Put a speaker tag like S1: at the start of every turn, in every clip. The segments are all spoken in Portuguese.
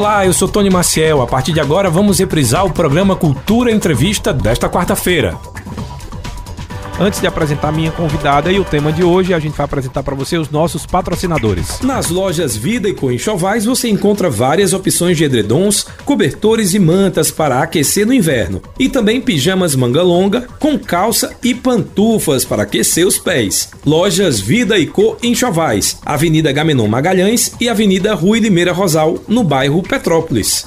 S1: Olá, eu sou Tony Maciel. A partir de agora vamos reprisar o programa Cultura Entrevista desta quarta-feira.
S2: Antes de apresentar minha convidada e o tema de hoje, a gente vai apresentar para você os nossos patrocinadores.
S1: Nas lojas Vida e Co Enxovais você encontra várias opções de edredons, cobertores e mantas para aquecer no inverno, e também pijamas manga longa com calça e pantufas para aquecer os pés. Lojas Vida e Co Enxovais, Avenida Gamenon Magalhães e Avenida Rui Limeira Rosal, no bairro Petrópolis.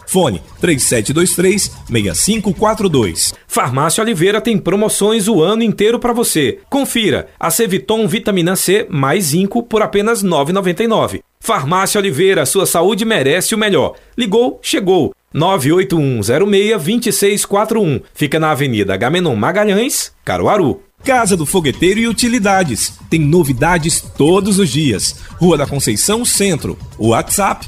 S3: Fone 3723-6542.
S1: Farmácia Oliveira tem promoções o ano inteiro para você. Confira: a Ceviton Vitamina C mais zinco por apenas R$ 9,99. Farmácia Oliveira, sua saúde merece o melhor. Ligou, chegou. 981062641. Fica na Avenida Gamenon Magalhães, Caruaru.
S3: Casa do Fogueteiro e Utilidades. Tem novidades todos os dias. Rua da Conceição Centro. WhatsApp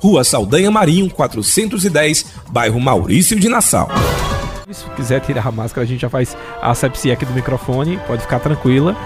S3: Rua Saldanha Marinho 410, bairro Maurício de Nassau.
S2: Se quiser tirar a máscara, a gente já faz a asepsia aqui do microfone, pode ficar tranquila.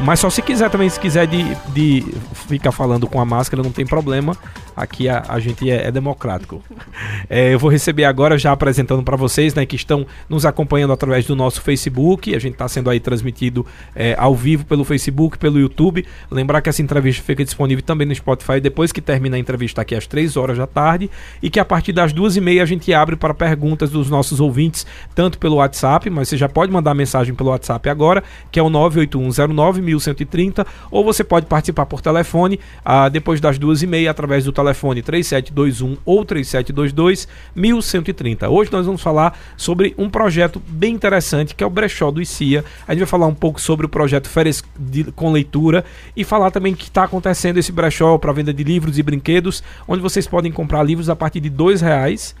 S2: Mas só se quiser também, se quiser de, de ficar falando com a máscara, não tem problema. Aqui a, a gente é, é democrático. É, eu vou receber agora, já apresentando para vocês, né, que estão nos acompanhando através do nosso Facebook. A gente está sendo aí transmitido é, ao vivo pelo Facebook, pelo YouTube. Lembrar que essa entrevista fica disponível também no Spotify depois que termina a entrevista aqui às 3 horas da tarde. E que a partir das duas e meia a gente abre para perguntas dos nossos ouvintes, tanto pelo WhatsApp, mas você já pode mandar mensagem pelo WhatsApp agora, que é o 98109 1130, ou você pode participar por telefone ah, depois das duas e meia através do telefone 3721 ou 3722 1130. Hoje nós vamos falar sobre um projeto bem interessante que é o Brechó do ICIA. A gente vai falar um pouco sobre o projeto Férias de, com Leitura e falar também que está acontecendo esse brechó para venda de livros e brinquedos, onde vocês podem comprar livros a partir de dois reais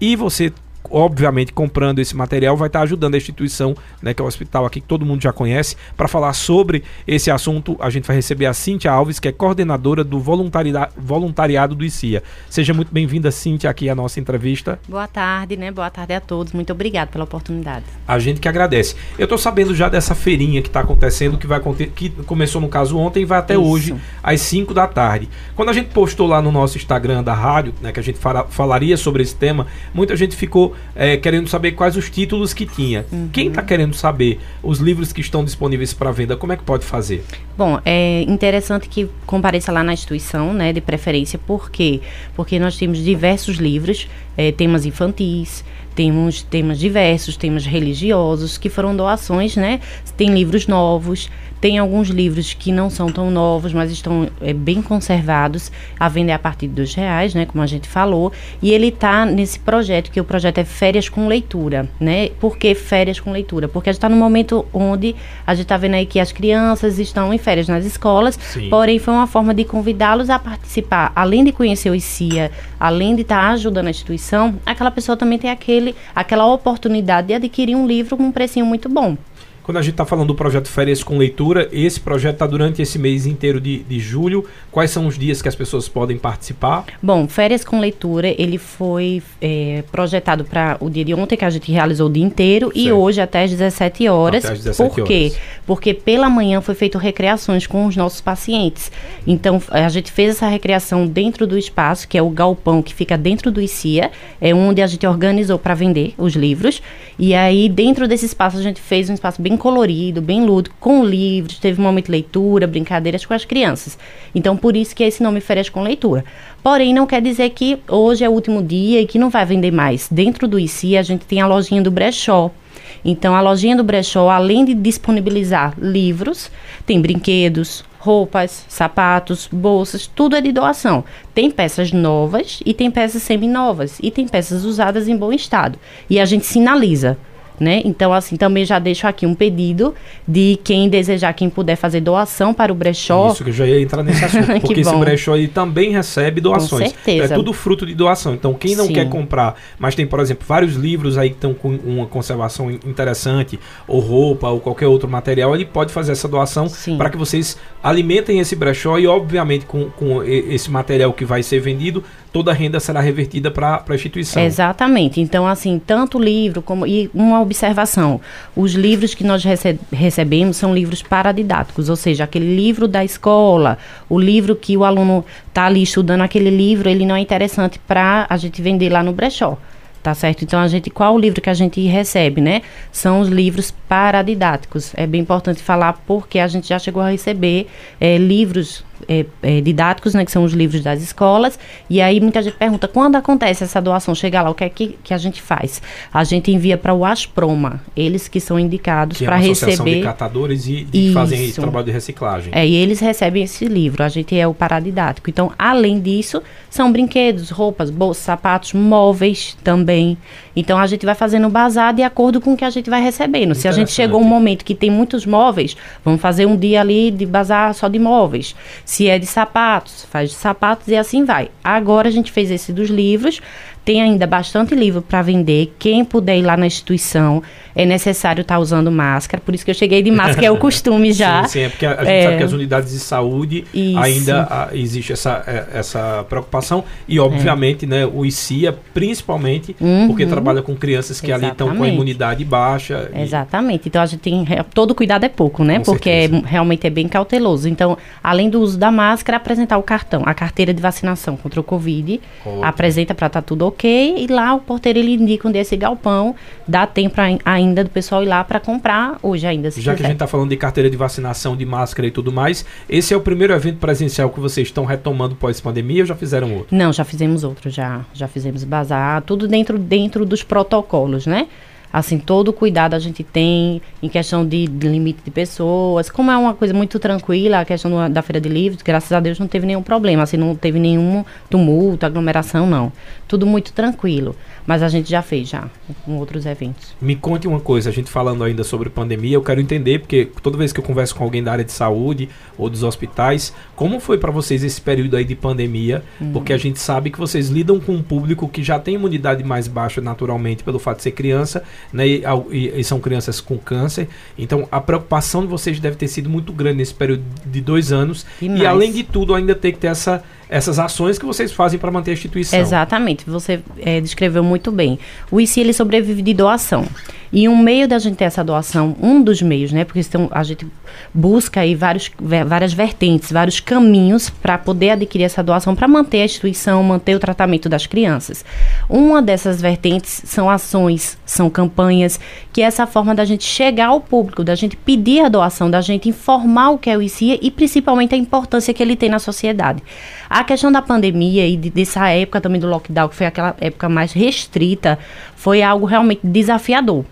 S2: e você obviamente, comprando esse material, vai estar ajudando a instituição, né, que é o hospital aqui que todo mundo já conhece. Para falar sobre esse assunto, a gente vai receber a Cíntia Alves, que é coordenadora do voluntariado, do ICIA. Seja muito bem-vinda, Cíntia, aqui à nossa entrevista.
S4: Boa tarde, né? Boa tarde a todos. Muito obrigada pela oportunidade.
S2: A gente que agradece. Eu estou sabendo já dessa feirinha que está acontecendo, que vai que começou no caso ontem e vai até Isso. hoje, às 5 da tarde. Quando a gente postou lá no nosso Instagram da rádio, né, que a gente fala, falaria sobre esse tema, muita gente ficou é, querendo saber quais os títulos que tinha. Uhum. Quem está querendo saber os livros que estão disponíveis para venda, como é que pode fazer?
S4: Bom, é interessante que compareça lá na instituição, né, de preferência, por quê? Porque nós temos diversos livros, é, temas infantis, temos temas diversos, temas religiosos, que foram doações, né? Tem livros novos, tem alguns livros que não são tão novos, mas estão é, bem conservados, a vender a partir de dois reais, né? Como a gente falou. E ele está nesse projeto, que o projeto é Férias com Leitura, né? Por que férias com leitura? Porque a gente está no momento onde a gente está vendo aí que as crianças estão em férias nas escolas, Sim. porém foi uma forma de convidá-los a participar, além de conhecer o ICIA, além de estar tá ajudando a instituição, aquela pessoa também tem aquele, aquela oportunidade de adquirir um livro com um precinho muito bom.
S2: Quando a gente está falando do projeto Férias com Leitura, esse projeto está durante esse mês inteiro de, de julho. Quais são os dias que as pessoas podem participar?
S4: Bom, Férias com Leitura, ele foi é, projetado para o dia de ontem, que a gente realizou o dia inteiro, certo. e hoje até às 17 horas. Até às 17 Por quê? Horas. Porque pela manhã foi feito recreações com os nossos pacientes. Então, a gente fez essa recreação dentro do espaço, que é o galpão que fica dentro do ICIA, é onde a gente organizou para vender os livros. E aí, dentro desse espaço, a gente fez um espaço bem colorido, bem lúdico, com livros, teve um momento de leitura, brincadeiras com as crianças. Então, por isso que esse nome Férias com Leitura. Porém, não quer dizer que hoje é o último dia e que não vai vender mais. Dentro do ICI, a gente tem a lojinha do brechó. Então, a lojinha do brechó, além de disponibilizar livros, tem brinquedos, roupas, sapatos, bolsas, tudo é de doação. Tem peças novas e tem peças semi-novas e tem peças usadas em bom estado. E a gente sinaliza né? Então, assim, também já deixo aqui um pedido de quem desejar, quem puder fazer doação para o brechó.
S2: Isso, que eu já ia entrar nesse assunto, porque esse brechó ele também recebe doações.
S4: Com certeza.
S2: É tudo fruto de doação. Então, quem não Sim. quer comprar, mas tem, por exemplo, vários livros aí que estão com uma conservação interessante, ou roupa, ou qualquer outro material, ele pode fazer essa doação para que vocês alimentem esse brechó e, obviamente, com, com esse material que vai ser vendido, toda a renda será revertida para a instituição.
S4: Exatamente. Então, assim, tanto livro como. E uma observação: os livros que nós rece recebemos são livros paradidáticos, ou seja, aquele livro da escola, o livro que o aluno está ali estudando, aquele livro, ele não é interessante para a gente vender lá no brechó tá certo? Então a gente, qual o livro que a gente recebe, né? São os livros paradidáticos. É bem importante falar porque a gente já chegou a receber é, livros é, é, didáticos, né, que são os livros das escolas, e aí muita gente pergunta, quando acontece essa doação, chega lá, o que é que, que a gente faz? A gente envia para o Asproma, eles que são indicados para é receber...
S2: de catadores e, e fazem esse trabalho de reciclagem.
S4: É, e eles recebem esse livro, a gente é o paradidático. Então, além disso, são brinquedos, roupas, bolsas, sapatos, móveis também. Então, a gente vai fazendo bazar de acordo com o que a gente vai recebendo. Se a gente chegou um momento que tem muitos móveis, vamos fazer um dia ali de bazar só de móveis. Se é de sapatos, faz de sapatos e assim vai. Agora a gente fez esse dos livros, tem ainda bastante livro para vender. Quem puder ir lá na instituição, é necessário estar tá usando máscara. Por isso que eu cheguei de máscara, é o costume já.
S2: sim, sim, é porque a, a gente é... sabe que as unidades de saúde isso. ainda a, ah, existe essa, é, essa preocupação. E, obviamente, é. né, o ICIA, principalmente, uhum. porque trabalha com crianças que Exatamente. ali estão com a imunidade baixa.
S4: Exatamente. E... Então, a gente tem... Todo cuidado é pouco, né? Com porque é, realmente é bem cauteloso. Então, além do uso da máscara, apresentar o cartão, a carteira de vacinação contra o Covid. Ótimo. Apresenta para estar tá tudo ok ok, e lá o porteiro ele indica onde é esse galpão, dá tempo ainda do pessoal ir lá para comprar hoje ainda.
S2: Já quiser. que a gente está falando de carteira de vacinação, de máscara e tudo mais, esse é o primeiro evento presencial que vocês estão retomando pós-pandemia ou já fizeram outro?
S4: Não, já fizemos outro, já, já fizemos bazar, tudo dentro, dentro dos protocolos, né? Assim, todo o cuidado a gente tem em questão de, de, limite de pessoas. Como é uma coisa muito tranquila, a questão do, da Feira de Livros, graças a Deus não teve nenhum problema, assim, não teve nenhum tumulto, aglomeração, não. Tudo muito tranquilo. Mas a gente já fez, já, com outros eventos.
S2: Me conte uma coisa, a gente falando ainda sobre pandemia, eu quero entender, porque toda vez que eu converso com alguém da área de saúde ou dos hospitais, como foi para vocês esse período aí de pandemia? Uhum. Porque a gente sabe que vocês lidam com um público que já tem imunidade mais baixa naturalmente pelo fato de ser criança, né? E, e, e são crianças com câncer. Então a preocupação de vocês deve ter sido muito grande nesse período de dois anos. E, e além de tudo, ainda ter que ter essa essas ações que vocês fazem para manter a instituição.
S4: Exatamente, você é, descreveu muito bem. O ICI ele sobrevive de doação. E um meio da gente ter essa doação, um dos meios, né? Porque então, a gente busca aí vários, várias vertentes, vários caminhos para poder adquirir essa doação, para manter a instituição, manter o tratamento das crianças. Uma dessas vertentes são ações, são campanhas, que é essa forma da gente chegar ao público, da gente pedir a doação, da gente informar o que é o ICIA e principalmente a importância que ele tem na sociedade. Questão da pandemia e de, dessa época também do lockdown, que foi aquela época mais restrita, foi algo realmente desafiador.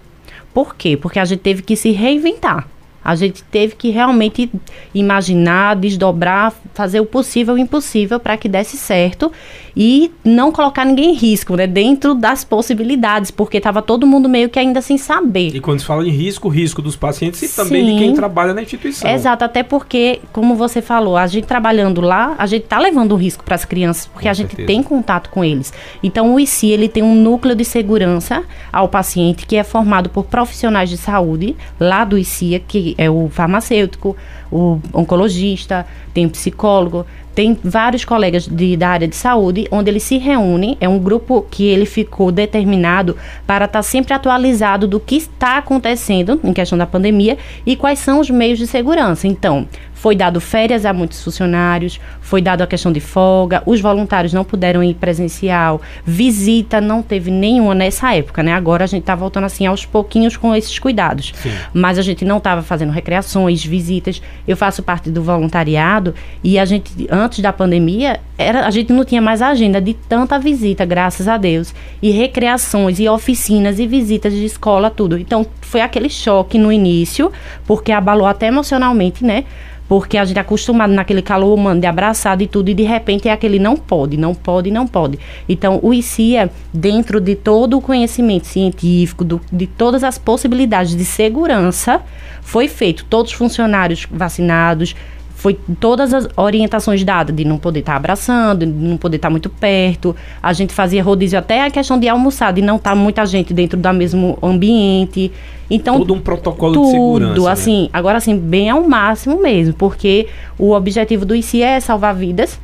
S4: Por quê? Porque a gente teve que se reinventar. A gente teve que realmente imaginar, desdobrar, fazer o possível e o impossível para que desse certo e não colocar ninguém em risco, né? Dentro das possibilidades, porque estava todo mundo meio que ainda sem saber.
S2: E quando se fala em risco, risco dos pacientes e também Sim. de quem trabalha na instituição.
S4: Exato, até porque, como você falou, a gente trabalhando lá, a gente está levando um risco para as crianças, porque com a gente tem contato com eles. Então, o ICI, ele tem um núcleo de segurança ao paciente que é formado por profissionais de saúde lá do ICIA, que é o farmacêutico, o oncologista, tem o psicólogo, tem vários colegas de, da área de saúde, onde eles se reúnem. É um grupo que ele ficou determinado para estar tá sempre atualizado do que está acontecendo em questão da pandemia e quais são os meios de segurança. Então, foi dado férias a muitos funcionários, foi dado a questão de folga, os voluntários não puderam ir presencial, visita não teve nenhuma nessa época, né? Agora a gente está voltando assim aos pouquinhos com esses cuidados. Sim. Mas a gente não estava fazendo recreações, visitas. Eu faço parte do voluntariado e a gente, antes da pandemia, era, a gente não tinha mais agenda de tanta visita, graças a Deus. E recreações, e oficinas, e visitas de escola, tudo. Então, foi aquele choque no início, porque abalou até emocionalmente, né? Porque a gente é acostumado naquele calor humano de abraçado e tudo, e de repente é aquele não pode, não pode, não pode. Então, o ICIA, dentro de todo o conhecimento científico, do, de todas as possibilidades de segurança, foi feito. Todos os funcionários vacinados, foi todas as orientações dadas de não poder estar tá abraçando, de não poder estar tá muito perto. A gente fazia rodízio até a questão de almoçar, de não estar tá muita gente dentro do mesmo ambiente. Então,
S2: todo um protocolo
S4: tudo,
S2: de segurança. Né?
S4: assim, né? agora assim, bem ao máximo mesmo, porque o objetivo do ICI é salvar vidas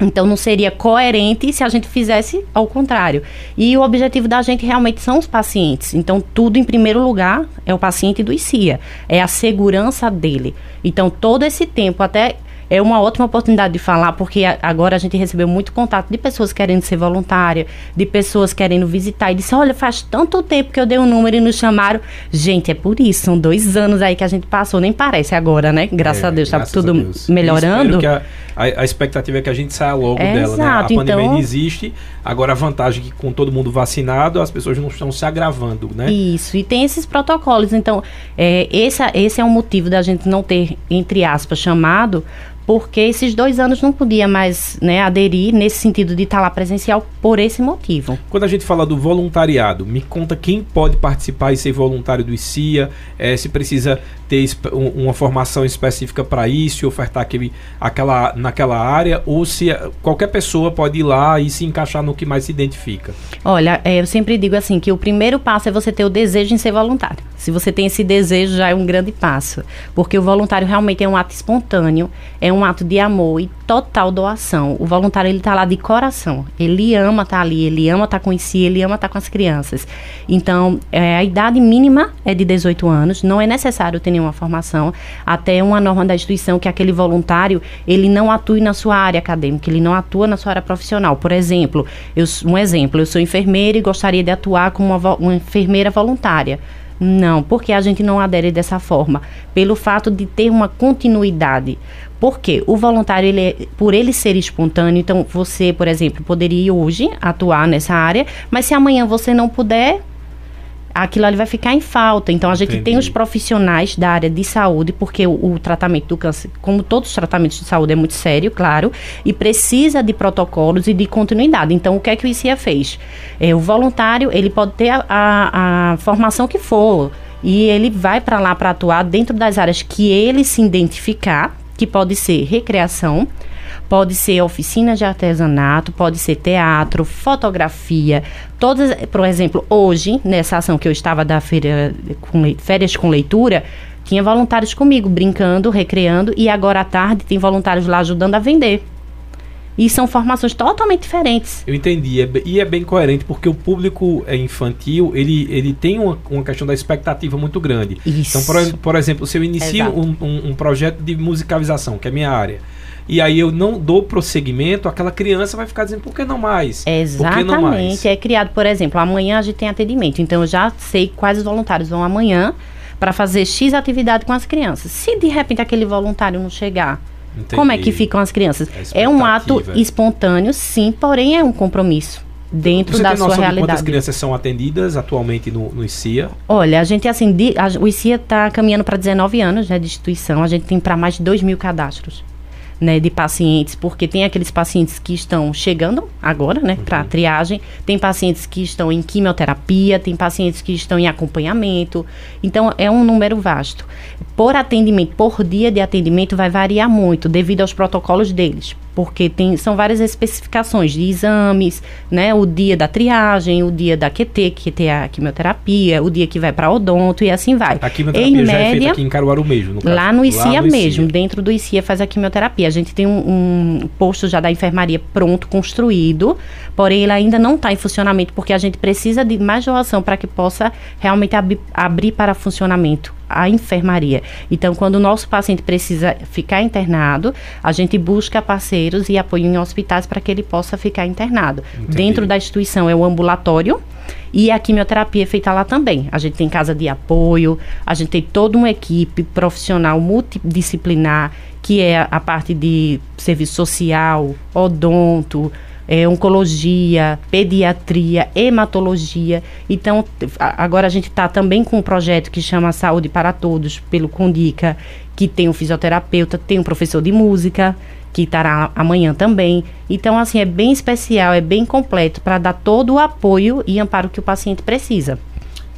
S4: então não seria coerente se a gente fizesse ao contrário. E o objetivo da gente realmente são os pacientes. Então tudo em primeiro lugar é o paciente do ICIA, é a segurança dele. Então todo esse tempo até é uma ótima oportunidade de falar, porque agora a gente recebeu muito contato de pessoas querendo ser voluntária, de pessoas querendo visitar. E disse: Olha, faz tanto tempo que eu dei um número e nos chamaram. Gente, é por isso, são dois anos aí que a gente passou, nem parece agora, né? Graças é, a Deus, está tudo Deus. melhorando.
S2: A, a, a, expectativa é que a gente saia logo é, dela, exato, né? A pandemia então, existe. Agora a vantagem é que com todo mundo vacinado, as pessoas não estão se agravando, né?
S4: Isso, e tem esses protocolos. Então, é, esse, esse é um motivo da gente não ter, entre aspas, chamado porque esses dois anos não podia mais né, aderir nesse sentido de estar lá presencial por esse motivo.
S2: Quando a gente fala do voluntariado, me conta quem pode participar e ser voluntário do ICIA, é, se precisa ter uma formação específica para isso, ofertar aquele, aquela, naquela área, ou se qualquer pessoa pode ir lá e se encaixar no que mais se identifica?
S4: Olha, é, eu sempre digo assim, que o primeiro passo é você ter o desejo em ser voluntário. Se você tem esse desejo, já é um grande passo. Porque o voluntário realmente é um ato espontâneo, é um ato de amor e total doação. O voluntário, ele está lá de coração. Ele ama estar tá ali, ele ama estar tá com si, ele ama estar tá com as crianças. Então, é, a idade mínima é de 18 anos, não é necessário ter nenhuma formação, até uma norma da instituição que aquele voluntário, ele não atue na sua área acadêmica, ele não atua na sua área profissional. Por exemplo, eu, um exemplo, eu sou enfermeira e gostaria de atuar como uma, uma enfermeira voluntária. Não, porque a gente não adere dessa forma, pelo fato de ter uma continuidade. Porque o voluntário, ele é, por ele ser espontâneo, então você, por exemplo, poderia hoje atuar nessa área, mas se amanhã você não puder, aquilo ali vai ficar em falta. Então a gente Entendi. tem os profissionais da área de saúde, porque o, o, tratamento do câncer, como todos os tratamentos de saúde, é muito sério, claro, e precisa de protocolos e de continuidade. Então o que é que o ICIA fez? É, o voluntário ele pode ter a, a, a formação que for e ele vai para lá para atuar dentro das áreas que ele se identificar, que pode ser recreação Pode ser oficina de artesanato, pode ser teatro, fotografia. Todas, por exemplo, hoje, nessa ação que eu estava da feira com, férias com leitura, tinha voluntários comigo, brincando, recreando, e agora à tarde tem voluntários lá ajudando a vender. E são formações totalmente diferentes.
S2: Eu entendi. É, e é bem coerente, porque o público é infantil, ele, ele tem uma, uma questão da expectativa muito grande. Isso. Então, por, por exemplo, se eu inicio um, um, um, projeto de musicalização, que é a minha área, e aí eu não dou prosseguimento, aquela criança vai ficar dizendo, por que não mais?
S4: Exatamente.
S2: Não
S4: mais? É criado, por exemplo, amanhã a gente tem atendimento, então eu já sei quais os voluntários vão amanhã para fazer X atividade com as crianças. Se de repente aquele voluntário não chegar, Entendi. como é que ficam as crianças? É um ato espontâneo, sim, porém é um compromisso dentro Você da sua realidade.
S2: quantas crianças são atendidas atualmente no, no ICIA?
S4: Olha, a gente assim, de, a, o ICIA está caminhando para 19 anos né, de instituição, a gente tem para mais de 2 mil cadastros né, de pacientes, porque tem aqueles pacientes que estão chegando agora, né, uhum. para triagem, tem pacientes que estão em quimioterapia, tem pacientes que estão em acompanhamento. Então é um número vasto. Por atendimento, por dia de atendimento vai variar muito devido aos protocolos deles porque tem, são várias especificações de exames, né? O dia da triagem, o dia da QT, que tem a quimioterapia, o dia que vai para odonto e assim vai.
S2: A quimioterapia em já média, é feita aqui em Caruaru mesmo, no
S4: caso. Lá no ICIA lá no mesmo, ICIA. dentro do ICIA faz a quimioterapia. A gente tem um, um posto já da enfermaria pronto, construído, porém ele ainda não está em funcionamento porque a gente precisa de mais doação para que possa realmente ab abrir para funcionamento a enfermaria. Então, quando o nosso paciente precisa ficar internado, a gente busca parceiros e apoio em hospitais para que ele possa ficar internado. Entendi. Dentro da instituição é o ambulatório e a quimioterapia é feita lá também. A gente tem casa de apoio, a gente tem toda uma equipe profissional multidisciplinar, que é a parte de serviço social, odonto, é, oncologia, pediatria, hematologia. Então, agora a gente está também com um projeto que chama Saúde para Todos, pelo Condica, que tem um fisioterapeuta, tem um professor de música, que estará amanhã também. Então, assim, é bem especial, é bem completo para dar todo o apoio e amparo que o paciente precisa.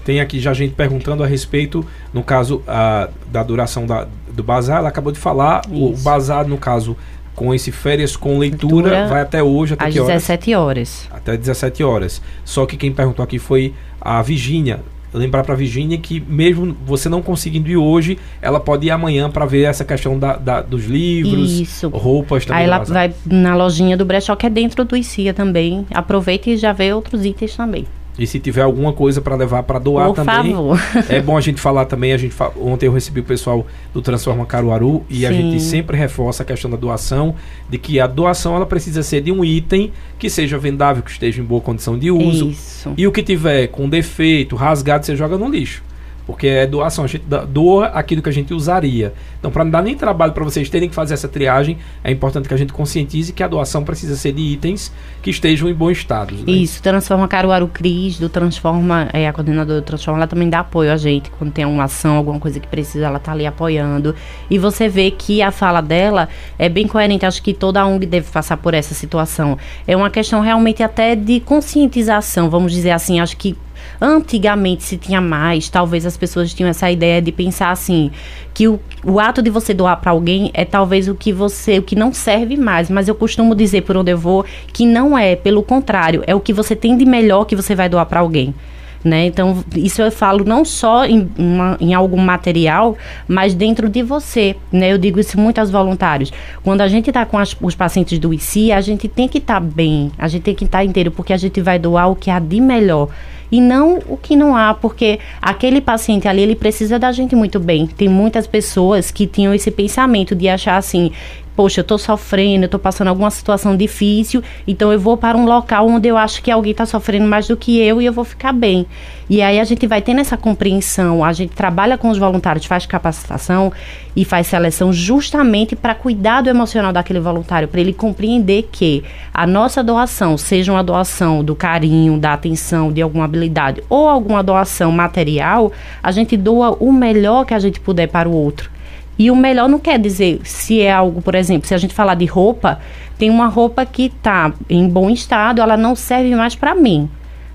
S2: Tem aqui já gente perguntando a respeito, no caso a, da duração da, do bazar, ela acabou de falar, Isso. o bazar, no caso, com esse férias com leitura, leitura vai até hoje, até
S4: às
S2: que
S4: horas? 17 horas.
S2: Até 17 horas. Só que quem perguntou aqui foi a Virgínia lembrar para a Virginia que mesmo você não conseguindo ir hoje, ela pode ir amanhã para ver essa questão da, da, dos livros,
S4: Isso.
S2: roupas também.
S4: Aí ela vai na lojinha do brechó que é dentro do ICIA também. Aproveita e já vê outros itens também.
S2: E se tiver alguma coisa para levar para doar
S4: Por
S2: também.
S4: Favor.
S2: É bom a gente falar também. A gente fa... Ontem eu recebi o pessoal do Transforma Caruaru e Sim. a gente sempre reforça a questão da doação, de que a doação ela precisa ser de um item que seja vendável, que esteja em boa condição de uso.
S4: Isso.
S2: E o que tiver com defeito, rasgado, você joga no lixo. Porque é doação, a gente doa aquilo que a gente usaria. Então, para não dar nem trabalho para vocês terem que fazer essa triagem, é importante que a gente conscientize que a doação precisa ser de itens que estejam em bom estado.
S4: Né? Isso, Transforma Caruaru Cris, do Transforma, é, a coordenadora do Transforma, ela também dá apoio a gente. Quando tem uma ação, alguma coisa que precisa, ela tá ali apoiando. E você vê que a fala dela é bem coerente. Acho que toda a ONG deve passar por essa situação. É uma questão realmente até de conscientização, vamos dizer assim. Acho que Antigamente se tinha mais, talvez as pessoas tinham essa ideia de pensar assim, que o, o ato de você doar para alguém é talvez o que você, o que não serve mais, mas eu costumo dizer por onde eu vou que não é, pelo contrário, é o que você tem de melhor que você vai doar para alguém. Né? Então, isso eu falo não só em, uma, em algo material, mas dentro de você. Né? Eu digo isso muito aos voluntários. Quando a gente está com as, os pacientes do ICI, a gente tem que estar tá bem, a gente tem que estar tá inteiro, porque a gente vai doar o que há de melhor e não o que não há, porque aquele paciente ali, ele precisa da gente muito bem. Tem muitas pessoas que tinham esse pensamento de achar assim, poxa, eu estou sofrendo, eu estou passando alguma situação difícil, então eu vou para um local onde eu acho que alguém está sofrendo mais do que eu e eu vou ficar bem. E aí a gente vai tendo essa compreensão, a gente trabalha com os voluntários, faz capacitação e faz seleção justamente para cuidar do emocional daquele voluntário, para ele compreender que a nossa doação, seja uma doação do carinho, da atenção, de alguma habilidade ou alguma doação material, a gente doa o melhor que a gente puder para o outro. E o melhor não quer dizer se é algo, por exemplo, se a gente falar de roupa, tem uma roupa que está em bom estado, ela não serve mais para mim.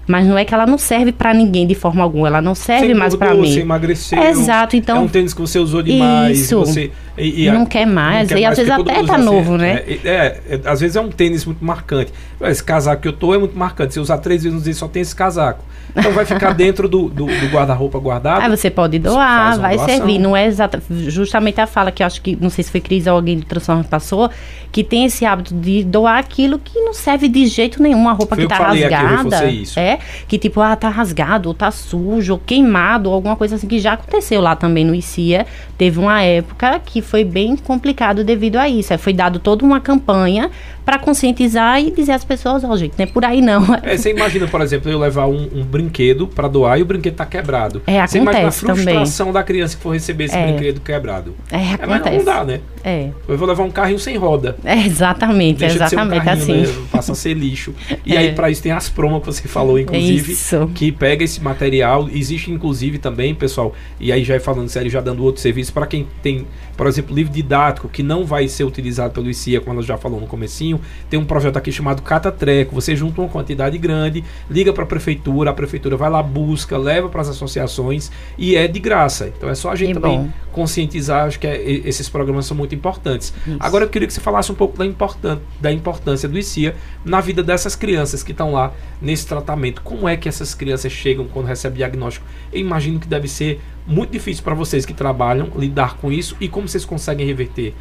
S4: Mas não é que ela não serve para ninguém de forma alguma, ela não serve mais para mim.
S2: Você emagreceu.
S4: Exato, então. É
S2: um tênis que você usou demais.
S4: Isso.
S2: Você,
S4: e, e não a, quer mais. Não quer e às vezes até tá novo, né?
S2: É, é, é, às vezes é um tênis muito marcante. Esse casaco que eu tô é muito marcante. Se usar três vezes no dia, só tem esse casaco. Então vai ficar dentro do, do, do guarda-roupa guardado.
S4: Aí você pode doar, vai doação. servir. Não é exata, justamente a fala que eu acho que, não sei se foi Cris ou alguém de Transforma passou, que tem esse hábito de doar aquilo que não serve de jeito nenhum. Uma roupa foi que tá rasgada. Aqui, é, que tipo, ah, tá rasgado, ou tá sujo, ou queimado, ou alguma coisa assim que já aconteceu lá também no ICIA. Teve uma época que foi bem complicado devido a isso. Aí foi dado toda uma campanha para conscientizar e dizer às pessoas, ó, oh, gente, não é por aí não.
S2: É, você imagina, por exemplo, eu levar um, um brinquedo para doar e o brinquedo tá quebrado.
S4: É, acontece
S2: você imagina a frustração
S4: também.
S2: da criança que for receber esse é. brinquedo quebrado.
S4: É, acontece. É,
S2: não dá, né?
S4: É.
S2: Eu vou levar um carrinho sem roda.
S4: É, exatamente, Deixa exatamente de um assim. Né?
S2: Passa a ser lixo. E é. aí, para isso, tem as promos que você falou, inclusive,
S4: isso.
S2: que pega esse material. Existe, inclusive, também, pessoal, e aí já falando sério, já dando outro serviço, para quem tem, por exemplo, livro didático, que não vai ser utilizado pelo ICIA, como ela já falou no comecinho, tem um projeto aqui chamado Cata Treco. Você junta uma quantidade grande, liga para a prefeitura, a prefeitura vai lá, busca, leva para as associações e é de graça. Então é só a gente
S4: que
S2: também
S4: bom.
S2: conscientizar, acho que é, esses programas são muito importantes. Isso. Agora eu queria que você falasse um pouco da, importan da importância do ICIA na vida dessas crianças que estão lá nesse tratamento. Como é que essas crianças chegam quando recebem diagnóstico? Eu imagino que deve ser muito difícil para vocês que trabalham lidar com isso e como vocês conseguem reverter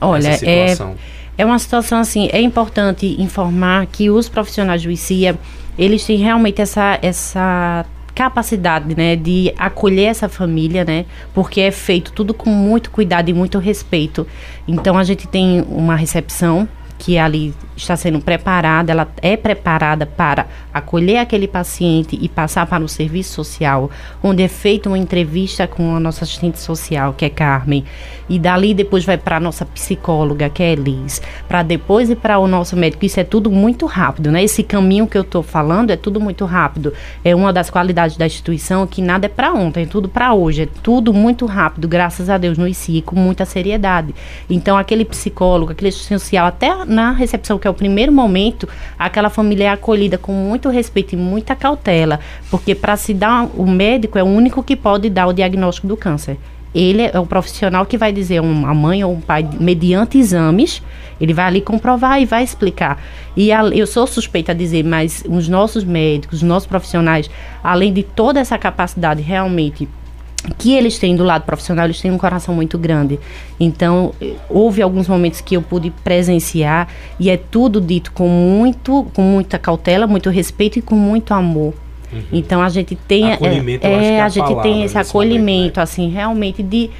S4: Olha,
S2: essa
S4: é
S2: situação.
S4: É é uma situação assim, é importante informar que os profissionais do ICIA, eles têm realmente essa, essa capacidade, né, de acolher essa família, né, porque é feito tudo com muito cuidado e muito respeito. Então a gente tem uma recepção que ali está sendo preparada, ela é preparada para acolher aquele paciente e passar para o serviço social, onde é feita uma entrevista com a nossa assistente social, que é Carmen, e dali depois vai para a nossa psicóloga, que é Elis, para depois ir para o nosso médico. Isso é tudo muito rápido, né? Esse caminho que eu estou falando é tudo muito rápido. É uma das qualidades da instituição que nada é para ontem, é tudo para hoje, é tudo muito rápido, graças a Deus no ICI, com muita seriedade. Então, aquele psicólogo, aquele assistente social, até na recepção, que é o primeiro momento, aquela família é acolhida com muito respeito e muita cautela, porque para se dar, o médico é o único que pode dar o diagnóstico do câncer. Ele é o profissional que vai dizer uma mãe ou um pai, mediante exames, ele vai ali comprovar e vai explicar. E a, eu sou suspeita a dizer, mas os nossos médicos, os nossos profissionais, além de toda essa capacidade realmente que eles têm do lado profissional, eles têm um coração muito grande. Então, houve alguns momentos que eu pude presenciar e é tudo dito com muito, com muita cautela, muito respeito e com muito amor. Uhum. Então a gente tem
S2: acolhimento,
S4: é,
S2: é
S4: a,
S2: a
S4: gente tem esse acolhimento momento, né? assim, realmente de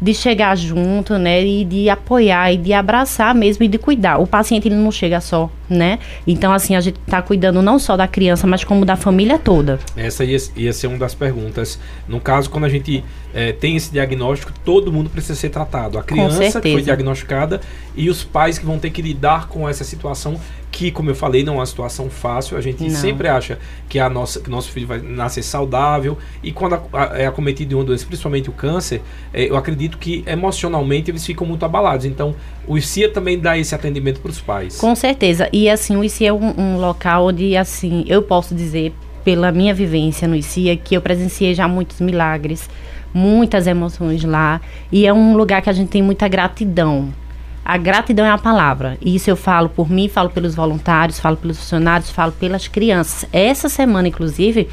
S4: de chegar junto, né, e de apoiar e de abraçar mesmo e de cuidar. O paciente ele não chega só, né? Então assim a gente está cuidando não só da criança, mas como da família toda.
S2: Essa ia, ia ser uma das perguntas. No caso, quando a gente é, tem esse diagnóstico, todo mundo precisa ser tratado. A criança que foi diagnosticada e os pais que vão ter que lidar com essa situação que, como eu falei, não é uma situação fácil. A gente não. sempre acha que a nossa, que nosso filho vai nascer saudável e quando a, a, é acometido de uma doença, principalmente o câncer, é, eu acredito que emocionalmente eles ficam muito abalados. Então, o ICIA também dá esse atendimento para os pais.
S4: Com certeza. E assim, o ICIA é um, um local onde, assim, eu posso dizer pela minha vivência no ICIA que eu presenciei já muitos milagres, muitas emoções lá e é um lugar que a gente tem muita gratidão a gratidão é a palavra. E isso eu falo por mim, falo pelos voluntários, falo pelos funcionários, falo pelas crianças. Essa semana, inclusive,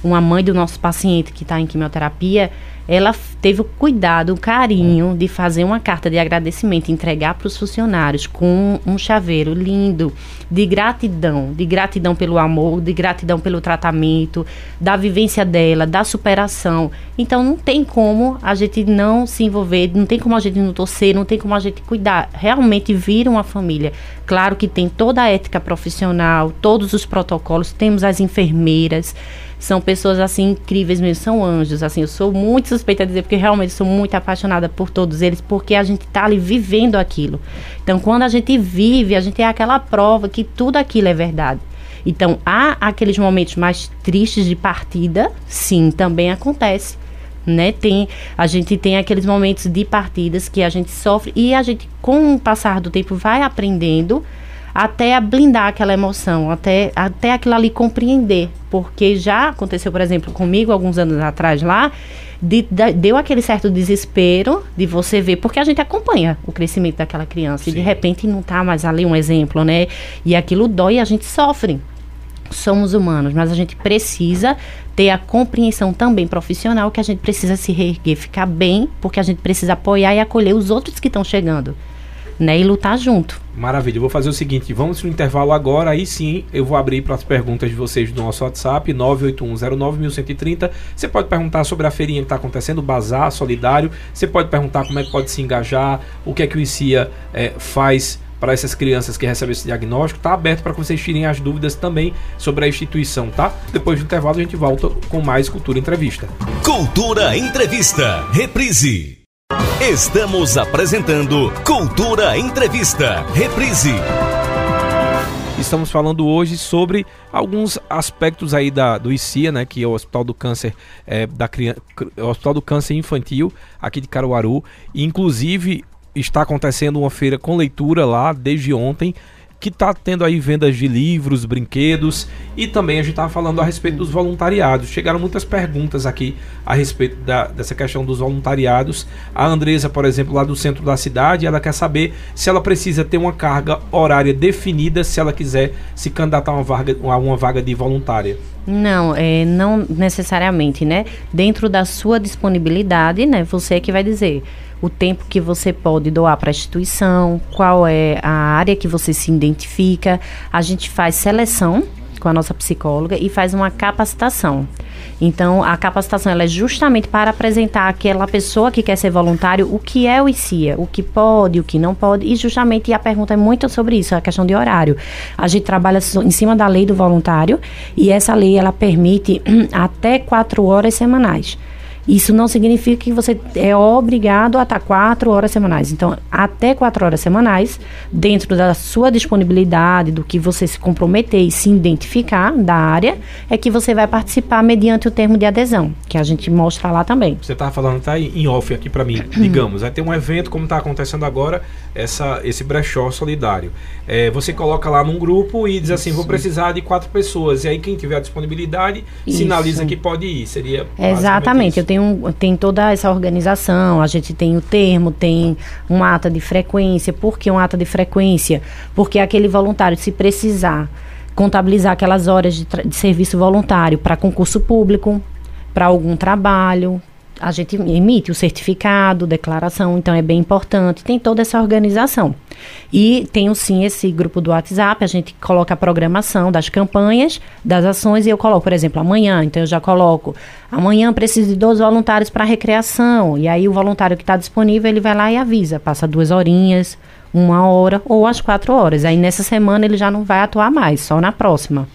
S4: uma mãe do nosso paciente que está em quimioterapia, ela teve o cuidado, o carinho de fazer uma carta de agradecimento, entregar para os funcionários com um chaveiro lindo, de gratidão, de gratidão pelo amor, de gratidão pelo tratamento, da vivência dela, da superação. Então não tem como a gente não se envolver, não tem como a gente não torcer, não tem como a gente cuidar. Realmente vira uma família. Claro que tem toda a ética profissional, todos os protocolos, temos as enfermeiras são pessoas assim incríveis mesmo, são anjos, assim, eu sou muito suspeita a dizer porque realmente sou muito apaixonada por todos eles, porque a gente tá ali vivendo aquilo. Então, quando a gente vive, a gente é aquela prova que tudo aquilo é verdade. Então, há aqueles momentos mais tristes de partida, sim, também acontece. Né? Tem, a gente tem aqueles momentos de partidas que a gente sofre e a gente, com o passar do tempo, vai aprendendo até a blindar aquela emoção, até, até aquilo ali compreender. Porque já aconteceu, por exemplo, comigo alguns anos atrás lá, de, de, deu aquele certo desespero de você ver, porque a gente acompanha o crescimento daquela criança Sim. e de repente não está mais ali um exemplo, né? E aquilo dói e a gente sofre. Somos humanos, mas a gente precisa ter a compreensão também profissional que a gente precisa se reerguer, ficar bem, porque a gente precisa apoiar e acolher os outros que estão chegando né? E lutar junto.
S2: Maravilha. Eu vou fazer o seguinte, vamos no intervalo agora, aí sim eu vou abrir para as perguntas de vocês do nosso WhatsApp, 981091130. Você pode perguntar sobre a feirinha que está acontecendo, o Bazar Solidário. Você pode perguntar como é que pode se engajar, o que é que o ICIA é, faz para essas crianças que recebem esse diagnóstico. Está aberto para que vocês tirem as dúvidas também sobre a instituição, tá? Depois do intervalo a gente volta com mais Cultura Entrevista.
S3: Cultura Entrevista, reprise. Estamos apresentando Cultura Entrevista. Reprise.
S2: Estamos falando hoje sobre alguns aspectos aí da, do ICIA, né, que é o Hospital do Câncer é, da criança, Hospital do Câncer Infantil aqui de Caruaru. E, inclusive está acontecendo uma feira com leitura lá desde ontem que está tendo aí vendas de livros, brinquedos e também a gente estava falando a respeito dos voluntariados. Chegaram muitas perguntas aqui a respeito da, dessa questão dos voluntariados. A Andresa, por exemplo, lá do centro da cidade, ela quer saber se ela precisa ter uma carga horária definida se ela quiser se candidatar a uma vaga, a uma vaga de voluntária.
S4: Não, é, não necessariamente, né? Dentro da sua disponibilidade, né? Você é que vai dizer o tempo que você pode doar para a instituição, qual é a área que você se identifica. A gente faz seleção com a nossa psicóloga e faz uma capacitação. Então, a capacitação ela é justamente para apresentar àquela pessoa que quer ser voluntário o que é o ICIA, o que pode, o que não pode, e justamente a pergunta é muito sobre isso, a questão de horário. A gente trabalha em cima da lei do voluntário e essa lei ela permite até quatro horas semanais. Isso não significa que você é obrigado a estar quatro horas semanais. Então, até quatro horas semanais, dentro da sua disponibilidade, do que você se comprometer e se identificar da área, é que você vai participar mediante o termo de adesão, que a gente mostra lá também.
S2: Você estava falando, tá em off aqui para mim, digamos, vai ter um evento como está acontecendo agora, essa, esse brechó solidário. É, você coloca lá num grupo e diz assim, vou precisar de quatro pessoas. E aí quem tiver a disponibilidade, Isso. sinaliza que pode ir. Seria
S4: Exatamente. Eu tenho tem, tem toda essa organização, a gente tem o termo, tem uma ata de frequência. Por que uma ata de frequência? Porque aquele voluntário, se precisar contabilizar aquelas horas de, de serviço voluntário para concurso público, para algum trabalho, a gente emite o certificado, declaração, então é bem importante. Tem toda essa organização. E tem sim esse grupo do WhatsApp, a gente coloca a programação das campanhas, das ações, e eu coloco, por exemplo, amanhã, então eu já coloco, amanhã preciso de dois voluntários para recreação. E aí o voluntário que está disponível, ele vai lá e avisa, passa duas horinhas, uma hora ou as quatro horas. Aí nessa semana ele já não vai atuar mais, só na próxima.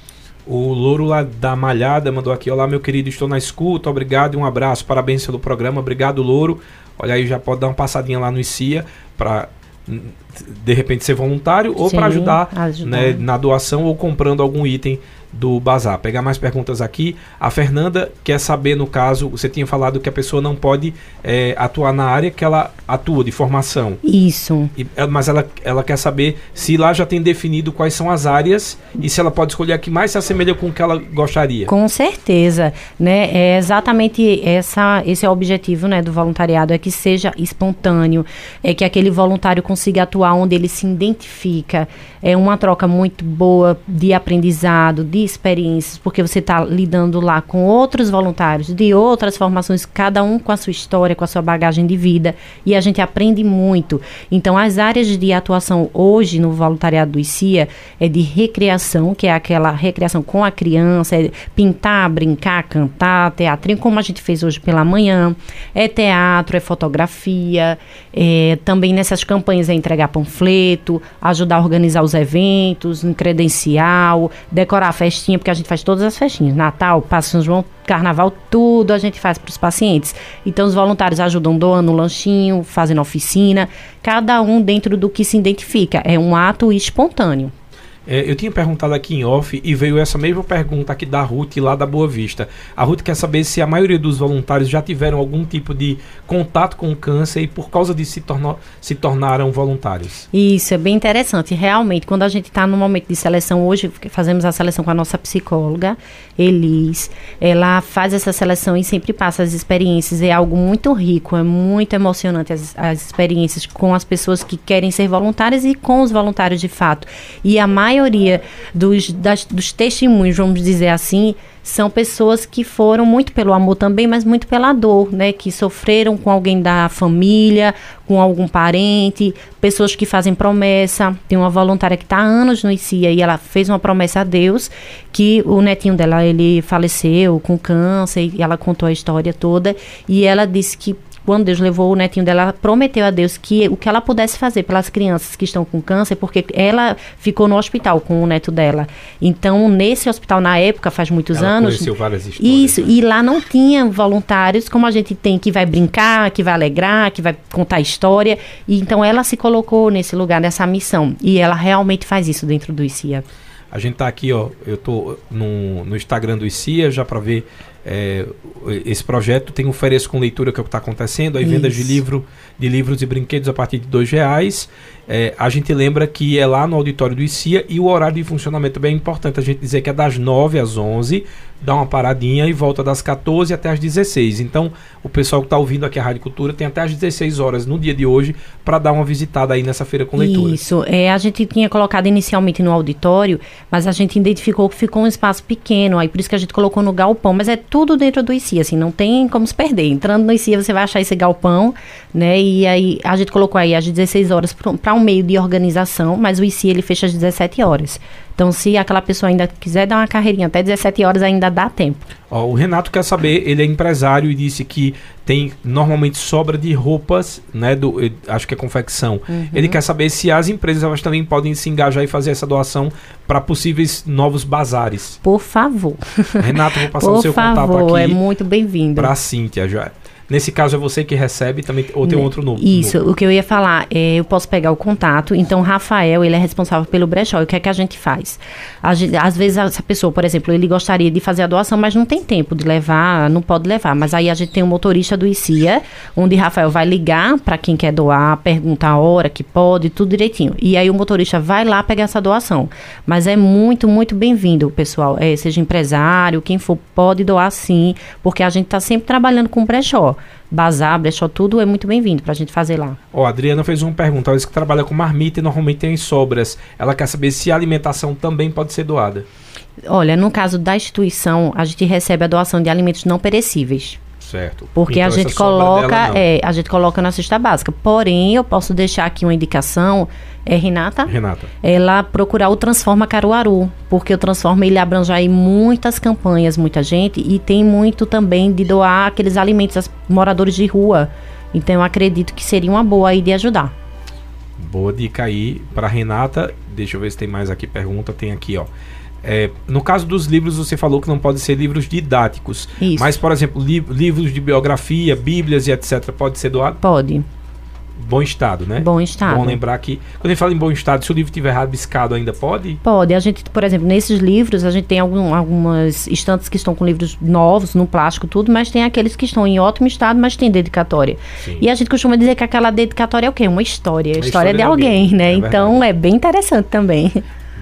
S2: O Louro lá da Malhada mandou aqui: Olá, meu querido, estou na escuta, obrigado e um abraço, parabéns pelo programa, obrigado, Louro. Olha aí, já pode dar uma passadinha lá no ICIA para de repente ser voluntário ou para ajudar, ajudar. Né, na doação ou comprando algum item do Bazar. Pegar mais perguntas aqui. A Fernanda quer saber, no caso, você tinha falado que a pessoa não pode é, atuar na área que ela atua, de formação.
S4: Isso.
S2: E, é, mas ela, ela quer saber se lá já tem definido quais são as áreas e se ela pode escolher a que mais se assemelha com o que ela gostaria.
S4: Com certeza. Né? É exatamente essa, esse é o objetivo né, do voluntariado, é que seja espontâneo, é que aquele voluntário consiga atuar onde ele se identifica. É uma troca muito boa de aprendizado, de experiências, porque você está lidando lá com outros voluntários de outras formações, cada um com a sua história, com a sua bagagem de vida, e a gente aprende muito. Então, as áreas de atuação hoje no voluntariado do ICIA é de recreação, que é aquela recreação com a criança, é pintar, brincar, cantar, teatrinho, como a gente fez hoje pela manhã, é teatro, é fotografia, é, também nessas campanhas é entregar panfleto, ajudar a organizar os eventos, um credencial, decorar a festa festinha, porque a gente faz todas as festinhas. Natal, Passo São João, Carnaval, tudo a gente faz para os pacientes. Então os voluntários ajudam doando lanchinho, fazendo oficina, cada um dentro do que se identifica. É um ato espontâneo.
S2: É, eu tinha perguntado aqui em off e veio essa mesma pergunta aqui da Ruth lá da Boa Vista. A Ruth quer saber se a maioria dos voluntários já tiveram algum tipo de contato com o câncer e por causa disso se, tornou, se tornaram voluntários.
S4: Isso, é bem interessante. Realmente, quando a gente está no momento de seleção, hoje fazemos a seleção com a nossa psicóloga, Elis. Ela faz essa seleção e sempre passa as experiências. É algo muito rico, é muito emocionante as, as experiências com as pessoas que querem ser voluntárias e com os voluntários de fato. E a mais maioria dos, das, dos testemunhos, vamos dizer assim, são pessoas que foram muito pelo amor também, mas muito pela dor, né? Que sofreram com alguém da família, com algum parente, pessoas que fazem promessa. Tem uma voluntária que está há anos no ICIA e ela fez uma promessa a Deus que o netinho dela ele faleceu com câncer e ela contou a história toda e ela disse que quando Deus levou o netinho dela, ela prometeu a Deus que o que ela pudesse fazer pelas crianças que estão com câncer, porque ela ficou no hospital com o neto dela. Então, nesse hospital, na época, faz muitos ela anos.
S2: Conheceu várias histórias,
S4: isso, né? e lá não tinha voluntários como a gente tem, que vai brincar, que vai alegrar, que vai contar história. E então ela se colocou nesse lugar, nessa missão. E ela realmente faz isso dentro do ICIA.
S2: A gente tá aqui, ó, eu tô no, no Instagram do ICIA já para ver é, esse projeto tem um ofereço com leitura que é o que está acontecendo, aí vendas de livro, de livros e brinquedos a partir de dois reais. É, a gente lembra que é lá no auditório do ICIA e o horário de funcionamento é bem importante a gente dizer que é das 9 às 11, dá uma paradinha e volta das 14 até as 16. Então, o pessoal que está ouvindo aqui a Rádio Cultura tem até as 16 horas no dia de hoje para dar uma visitada aí nessa feira com leitura.
S4: Isso, é, a gente tinha colocado inicialmente no auditório, mas a gente identificou que ficou um espaço pequeno, aí por isso que a gente colocou no galpão, mas é tudo dentro do ICIA, assim, não tem como se perder. Entrando no ICIA você vai achar esse galpão, né, e e aí a gente colocou aí às 16 horas para um meio de organização, mas o IC ele fecha às 17 horas. Então, se aquela pessoa ainda quiser dar uma carreirinha até 17 horas, ainda dá tempo.
S2: Ó, o Renato quer saber, ele é empresário e disse que tem normalmente sobra de roupas, né? Do, acho que é confecção. Uhum. Ele quer saber se as empresas elas também podem se engajar e fazer essa doação para possíveis novos bazares.
S4: Por favor.
S2: Renato, vou passar Por o seu
S4: favor,
S2: contato aqui.
S4: É muito bem-vindo.
S2: Para a Cíntia já. Nesse caso é você que recebe também ou tem outro número?
S4: Isso, o que eu ia falar, é, eu posso pegar o contato. Então, Rafael, ele é responsável pelo brechó. E o que é que a gente faz? A gente, às vezes, essa pessoa, por exemplo, ele gostaria de fazer a doação, mas não tem tempo de levar, não pode levar. Mas aí a gente tem um motorista do ICIA, onde Rafael vai ligar para quem quer doar, perguntar a hora que pode, tudo direitinho. E aí o motorista vai lá pegar essa doação. Mas é muito, muito bem-vindo, pessoal. É, seja empresário, quem for, pode doar sim, porque a gente está sempre trabalhando com brechó bazar, brechó, tudo é muito bem-vindo para a gente fazer lá.
S2: Ó, oh, a Adriana fez uma pergunta. Ela disse que trabalha com marmita e normalmente tem sobras. Ela quer saber se a alimentação também pode ser doada.
S4: Olha, no caso da instituição, a gente recebe a doação de alimentos não perecíveis.
S2: Certo.
S4: Porque então, a gente coloca, é, a gente coloca na cesta básica. Porém, eu posso deixar aqui uma indicação, é Renata?
S2: Renata.
S4: Ela procurar o Transforma Caruaru, porque o Transforma ele abrange aí muitas campanhas, muita gente e tem muito também de doar aqueles alimentos aos moradores de rua. Então eu acredito que seria uma boa aí de ajudar.
S2: Boa dica aí para Renata. Deixa eu ver se tem mais aqui pergunta. Tem aqui, ó. É, no caso dos livros, você falou que não pode ser livros didáticos. Isso. Mas, por exemplo, li livros de biografia, bíblias e etc., pode ser doado?
S4: Pode.
S2: Bom estado, né?
S4: Bom estado.
S2: Bom lembrar que, quando a gente fala em bom estado, se o livro estiver rabiscado ainda pode?
S4: Pode. A gente, por exemplo, nesses livros, a gente tem algum, algumas estantes que estão com livros novos, no plástico, tudo, mas tem aqueles que estão em ótimo estado, mas tem dedicatória. Sim. E a gente costuma dizer que aquela dedicatória é o quê? Uma história. A história, história de alguém, alguém né? É então é bem interessante também.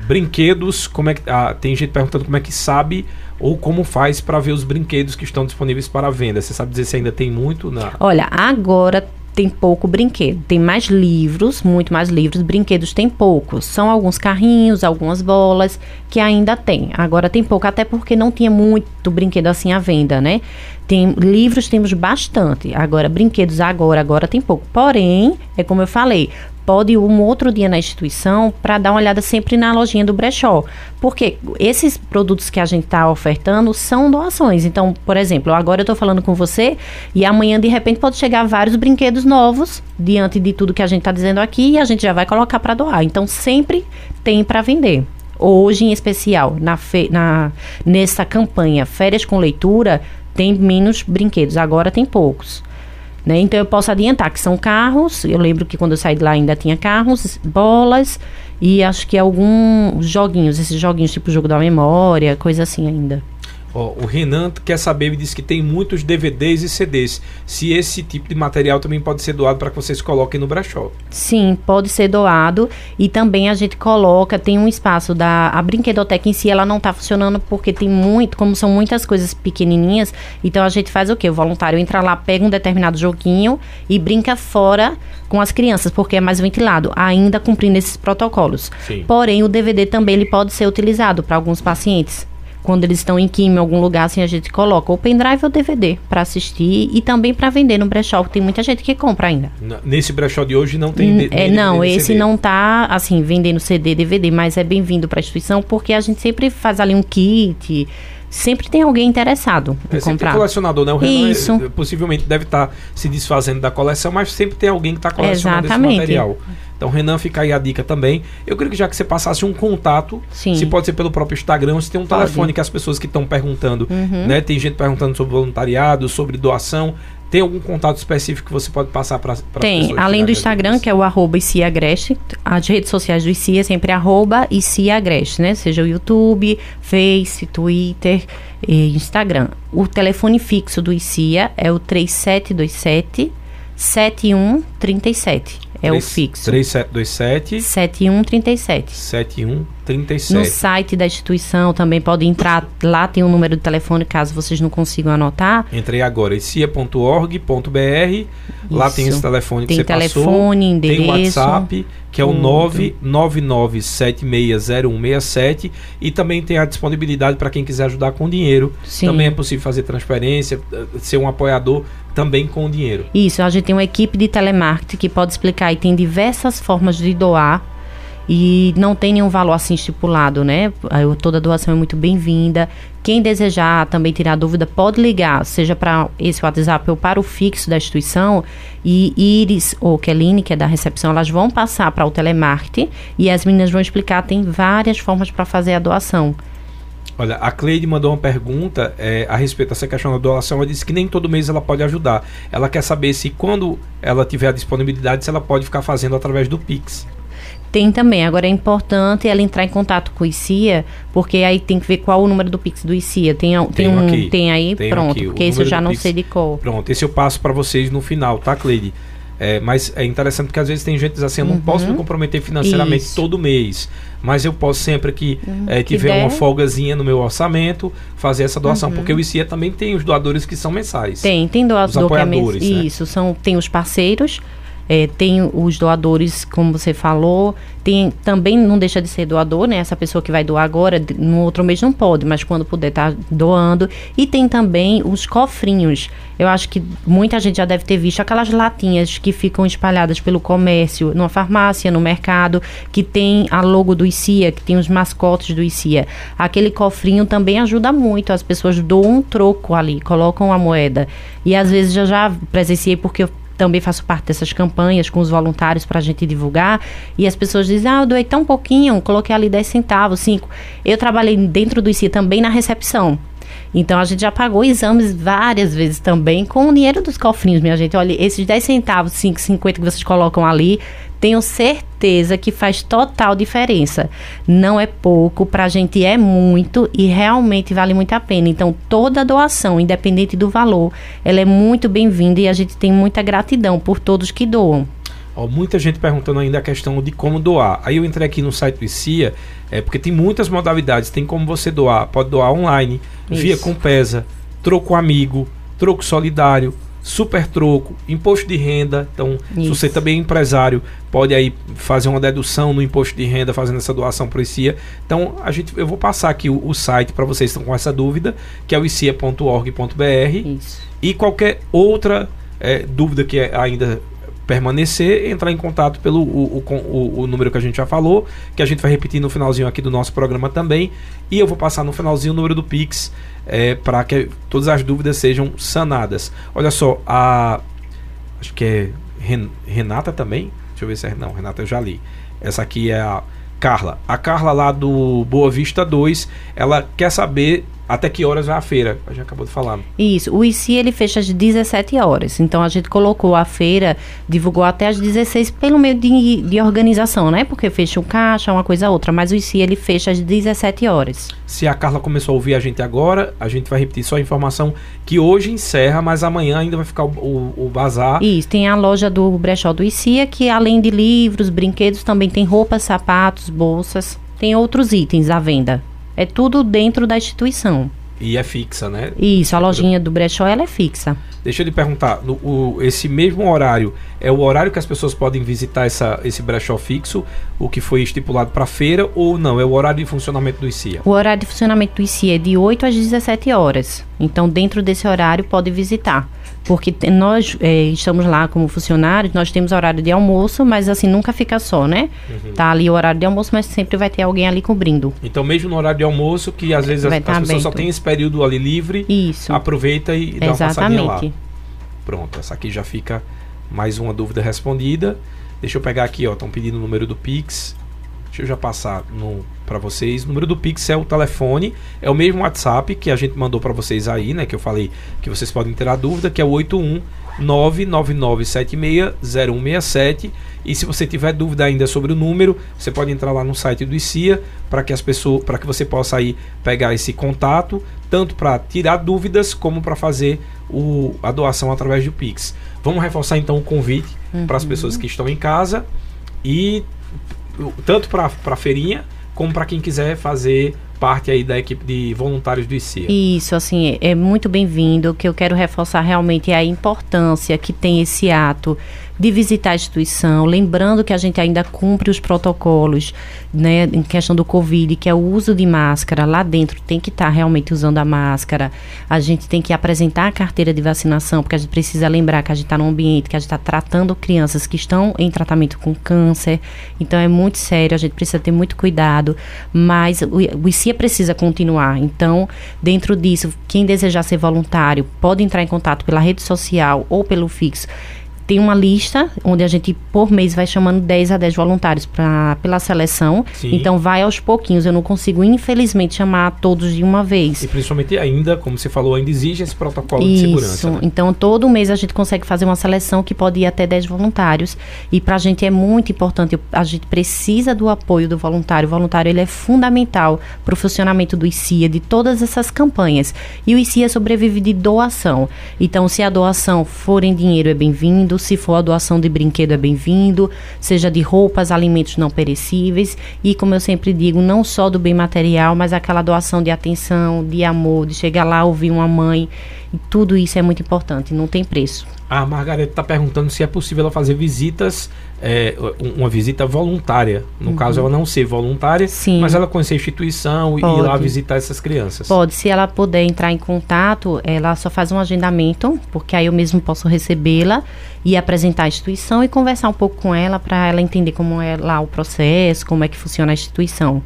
S2: Brinquedos, como é que. Ah, tem gente perguntando como é que sabe ou como faz para ver os brinquedos que estão disponíveis para venda. Você sabe dizer se ainda tem muito na.
S4: Olha, agora tem pouco brinquedo. Tem mais livros, muito mais livros. Brinquedos tem poucos. São alguns carrinhos, algumas bolas que ainda tem. Agora tem pouco, até porque não tinha muito brinquedo assim à venda, né? Tem livros temos bastante. Agora brinquedos agora agora tem pouco. Porém, é como eu falei, pode ir um outro dia na instituição para dar uma olhada sempre na lojinha do brechó. Porque esses produtos que a gente está ofertando são doações. Então, por exemplo, agora eu estou falando com você e amanhã, de repente, pode chegar vários brinquedos novos diante de tudo que a gente está dizendo aqui e a gente já vai colocar para doar. Então, sempre tem para vender. Hoje, em especial, na, fe na nessa campanha Férias com Leitura, tem menos brinquedos. Agora tem poucos. Né? Então eu posso adiantar que são carros. Eu lembro que quando eu saí de lá ainda tinha carros, bolas e acho que alguns joguinhos, esses joguinhos tipo jogo da memória, coisa assim ainda.
S2: O Renan quer saber, me disse que tem muitos DVDs e CDs. Se esse tipo de material também pode ser doado para que vocês coloquem no brechó.
S4: Sim, pode ser doado. E também a gente coloca, tem um espaço da. A brinquedoteca em si, ela não está funcionando porque tem muito, como são muitas coisas pequenininhas, então a gente faz o quê? O voluntário entra lá, pega um determinado joguinho e brinca fora com as crianças, porque é mais ventilado, ainda cumprindo esses protocolos. Sim. Porém, o DVD também ele pode ser utilizado para alguns pacientes quando eles estão em químio em algum lugar, assim, a gente coloca o pendrive ou DVD para assistir e também para vender no brechó, que tem muita gente que compra ainda.
S2: Nesse brechó de hoje não tem
S4: é, Não, esse CD. não tá, assim, vendendo CD, DVD, mas é bem-vindo para a instituição porque a gente sempre faz ali um kit, sempre tem alguém interessado em é, comprar.
S2: Colecionador, né? O Renan Isso. É, possivelmente deve estar tá se desfazendo da coleção, mas sempre tem alguém que está colecionando Exatamente. esse material. Então, Renan, fica aí a dica também. Eu queria que já que você passasse um contato, Sim. se pode ser pelo próprio Instagram, se tem um pode. telefone que as pessoas que estão perguntando, uhum. né? Tem gente perguntando sobre voluntariado, sobre doação. Tem algum contato específico que você pode passar para?
S4: Tem, além do Instagram, que é o arroba ICIAgreste, as redes sociais do ICI é sempre arroba ICIAgreste, né? Seja o YouTube, Face, Twitter e Instagram. O telefone fixo do ICIA é o 3727 7137. É 3, o fixo.
S2: 3727
S4: 7137.
S2: 7137.
S4: No site da instituição também pode entrar, lá tem um número de telefone caso vocês não consigam anotar.
S2: Entrei agora, cia.org.br. Lá tem esse telefone
S4: tem
S2: que
S4: você telefone,
S2: passou.
S4: Endereço.
S2: Tem WhatsApp que é o 999760167 e também tem a disponibilidade para quem quiser ajudar com dinheiro.
S4: Sim.
S2: Também é possível fazer transferência, eh, ser um apoiador também com dinheiro.
S4: Isso, a gente tem uma equipe de telemarketing que pode explicar e tem diversas formas de doar e não tem nenhum valor assim estipulado, né? Toda doação é muito bem-vinda. Quem desejar também tirar dúvida pode ligar, seja para esse WhatsApp ou para o fixo da instituição. E Iris ou Keline, que é da recepção, elas vão passar para o telemarketing e as meninas vão explicar. Tem várias formas para fazer a doação.
S2: Olha, a Cleide mandou uma pergunta é, a respeito dessa questão da doação. Ela disse que nem todo mês ela pode ajudar. Ela quer saber se quando ela tiver a disponibilidade, se ela pode ficar fazendo através do Pix.
S4: Tem também. Agora é importante ela entrar em contato com o ICIA, porque aí tem que ver qual o número do Pix do ICIA. Tem, tem, um,
S2: aqui.
S4: tem aí, pronto.
S2: aqui
S4: Porque esse eu já não
S2: Pix.
S4: sei de cor.
S2: Pronto, esse eu passo para vocês no final, tá, Cleide? É, mas é interessante porque às vezes tem gente que diz assim, eu não posso me comprometer financeiramente
S4: Uhum. Isso.
S2: todo mês, mas eu posso sempre que é,
S4: que
S2: tiver uma folgazinha no meu orçamento, fazer essa doação, porque o ICIA também tem os doadores que são mensais.
S4: Tem, tem doador que é mens-
S2: apoiadores, né?
S4: Isso, são, tem os parceiros, é, tem os doadores, como você falou, tem também não deixa de ser doador, né? Essa pessoa que vai doar agora, no outro mês não pode, mas quando puder tá doando. E tem também os cofrinhos. Eu acho que muita gente já deve ter visto aquelas latinhas que ficam espalhadas pelo comércio, numa farmácia, no mercado, que tem a logo do ICIA, que tem os mascotes do ICIA. Aquele cofrinho também ajuda muito. As pessoas doam um troco ali, colocam a moeda. E às vezes eu já presenciei porque eu também faço parte dessas campanhas com os voluntários para a gente divulgar. E as pessoas dizem, ah, eu doei tão pouquinho, coloquei ali 10 centavos, 5. Eu trabalhei dentro do ICIA também na recepção. Então a gente já pagou exames várias vezes também com o dinheiro dos cofrinhos, minha gente. Olha, esses 10 centavos, 5, 50 que vocês colocam ali, tenho certeza que faz total diferença. Não é pouco, pra gente é muito e realmente vale muito a pena. Então, toda doação, independente do valor, ela é muito bem-vinda e a gente tem muita gratidão por todos que doam.
S2: Ó, muita gente perguntando ainda a questão de como doar. Aí eu entrei aqui no site do ICIA, é, porque tem muitas modalidades. Tem como você doar. Pode doar online, via
S4: Isso.
S2: Compesa, troco amigo, troco solidário, super troco, imposto de renda. Então, se
S4: Isso.
S2: você também é empresário, pode aí fazer uma dedução no imposto de renda fazendo essa doação para o ICIA. Então, a gente, eu vou passar aqui o, o site para vocês que estão com essa dúvida, que é o icia.org.br. E qualquer outra eh, dúvida que ainda permanecer, entrar em contato pelo o, o, o- número que a gente já falou, que a gente vai repetir no finalzinho aqui do nosso programa também. E eu vou passar no finalzinho o número do Pix para que todas as dúvidas sejam sanadas. Olha só, a. Acho que é Ren- Renata também. Deixa eu ver se é. Não, Renata eu já li. Essa aqui é a Carla. A Carla lá do Boa Vista 2, ela quer saber até que horas vai a feira. A gente acabou de falar.
S4: Isso, o ICI ele fecha às 17 horas. Então a gente colocou a feira, divulgou até às 16 pelo meio de, de organização, né? Porque fecha um caixa, uma coisa outra. Mas o ICI ele fecha às 17 horas.
S2: Se a Carla começou a ouvir a gente agora, a gente vai repetir só a informação que hoje encerra, mas amanhã ainda vai ficar o, o, o bazar.
S4: Isso, tem a loja do brechó do ICIA, que além de livros, brinquedos, também tem roupas, sapatos, bolsas. Tem outros itens à venda. É tudo dentro da instituição.
S2: E é fixa, né?
S4: Isso, a lojinha do brechó ela é fixa.
S2: Deixa eu lhe perguntar, no, o, esse mesmo horário é o horário que as pessoas podem visitar essa, esse brechó fixo, o que foi estipulado para feira, ou não? É o horário de funcionamento do ICIA?
S4: O horário de funcionamento do ICI é de 8 às 17 horas. Então, dentro desse horário, pode visitar. Porque nós eh, estamos lá como funcionários, nós temos horário de almoço, mas assim, nunca fica só, né?
S2: Uhum.
S4: Tá ali o horário de almoço, mas sempre vai ter alguém ali cobrindo.
S2: Então, mesmo no horário de almoço, que às vezes as, as
S4: tá
S2: pessoas só
S4: aberto.
S2: têm esse período ali livre,
S4: Isso.
S2: aproveita e dá uma passadinha lá. Pronto, essa aqui já fica mais uma dúvida respondida. Deixa eu pegar aqui, ó, estão pedindo o número do Pix. Deixa eu já passar para vocês. O número do Pix é o telefone, é o mesmo WhatsApp que a gente mandou para vocês aí, né, que eu falei que vocês podem ter a dúvida, que é o 81 999760167. E se você tiver dúvida ainda sobre o número, você pode entrar lá no site do ICIA para que as pessoas, para que você possa aí pegar esse contato, tanto para tirar dúvidas como para fazer o, a doação através do Pix. Vamos reforçar então o convite para as pessoas que estão em casa e tanto para a feirinha como para quem quiser fazer parte aí da equipe de voluntários do ICIA.
S4: Isso, assim, é muito bem-vindo. O que eu quero reforçar realmente é a importância que tem esse ato, de visitar a instituição, lembrando que a gente ainda cumpre os protocolos, né, em questão do Covid, que é o uso de máscara lá dentro, tem que estar tá realmente usando a máscara. A gente tem que apresentar a carteira de vacinação, porque a gente precisa lembrar que a gente está num ambiente que a gente está tratando crianças que estão em tratamento com câncer. Então é muito sério, a gente precisa ter muito cuidado, mas o, o ICIA precisa continuar. Então, dentro disso, quem desejar ser voluntário pode entrar em contato pela rede social ou pelo fixo tem uma lista onde a gente, por mês, vai chamando 10 a 10 voluntários pra, pela seleção. Sim. Então, vai aos pouquinhos. Eu não consigo, infelizmente, chamar todos de uma vez.
S2: E principalmente ainda, como você falou, ainda exige esse protocolo Isso. de segurança. Né?
S4: Então, todo mês a gente consegue fazer uma seleção que pode ir até 10 voluntários. E para a gente é muito importante. A gente precisa do apoio do voluntário. O voluntário ele é fundamental para o funcionamento do ICIA, de todas essas campanhas. E o ICIA sobrevive de doação. Então, se a doação for em dinheiro, é bem-vindo se for a doação de brinquedo é bem-vindo, seja de roupas, alimentos não perecíveis e, como eu sempre digo, não só do bem material, mas aquela doação de atenção, de amor, de chegar lá ouvir uma mãe. E tudo isso é muito importante, não tem preço.
S2: A Margareta está perguntando se é possível ela fazer visitas, é, uma visita voluntária. No uhum. caso, ela não ser voluntária, Sim. mas ela conhecer a instituição Pode. e ir lá visitar essas crianças.
S4: Pode, se ela puder entrar em contato, ela só faz um agendamento, porque aí eu mesmo posso recebê-la e apresentar a instituição e conversar um pouco com ela para ela entender como é lá o processo, como é que funciona a instituição.